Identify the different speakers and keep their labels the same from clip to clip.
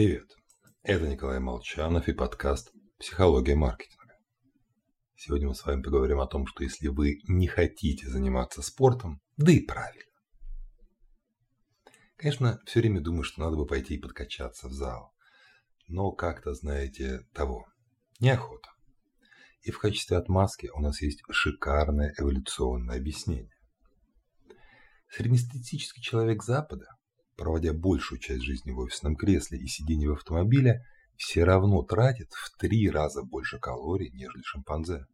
Speaker 1: Привет! Это Николай Молчанов и подкаст «Психология маркетинга». Сегодня мы с вами поговорим о том, что если вы не хотите заниматься спортом, да и правильно. Конечно, все время думаю, что надо бы пойти и подкачаться в зал. Но как-то, знаете, того. Неохота. И в качестве отмазки у нас есть шикарное эволюционное объяснение. Среднестатистический человек Запада проводя большую часть жизни в офисном кресле и сиденье в автомобиле, все равно тратит в три раза больше калорий, нежели шимпанзе.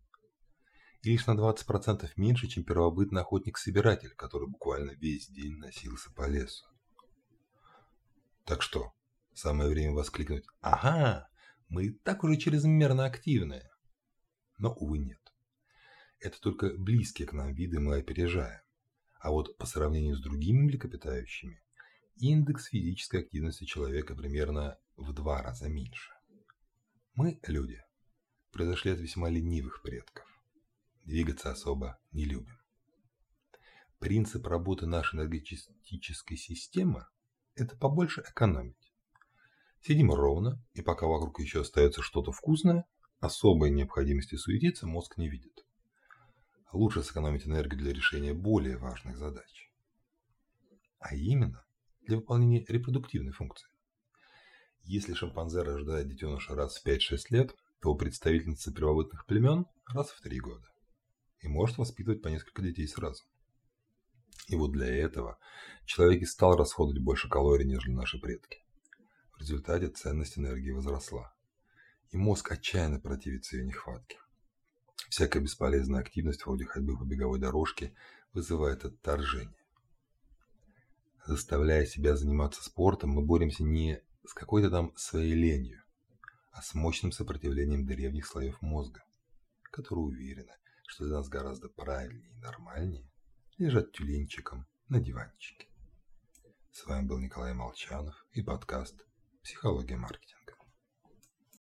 Speaker 1: И лишь на 20% меньше, чем первобытный охотник-собиратель, который буквально весь день носился по лесу. Так что, самое время воскликнуть «Ага, мы и так уже чрезмерно активные». Но, увы, нет. Это только близкие к нам виды мы опережаем. А вот по сравнению с другими млекопитающими, индекс физической активности человека примерно в два раза меньше. Мы, люди, произошли от весьма ленивых предков. Двигаться особо не любим. Принцип работы нашей энергетической системы – это побольше экономить. Сидим ровно, и пока вокруг еще остается что-то вкусное, особой необходимости суетиться мозг не видит. Лучше сэкономить энергию для решения более важных задач. А именно, для выполнения репродуктивной функции. Если шимпанзе рождает детеныша раз в 5-6 лет, то представительница первобытных племен раз в 3 года. И может воспитывать по несколько детей сразу. И вот для этого человек и стал расходовать больше калорий, нежели наши предки. В результате ценность энергии возросла. И мозг отчаянно противится ее нехватке. Всякая бесполезная активность вроде ходьбы по беговой дорожке вызывает отторжение заставляя себя заниматься спортом, мы боремся не с какой-то там своей ленью, а с мощным сопротивлением древних слоев мозга, которые уверены, что для нас гораздо правильнее и нормальнее лежать тюленчиком на диванчике. С вами был Николай Молчанов и подкаст «Психология маркетинга».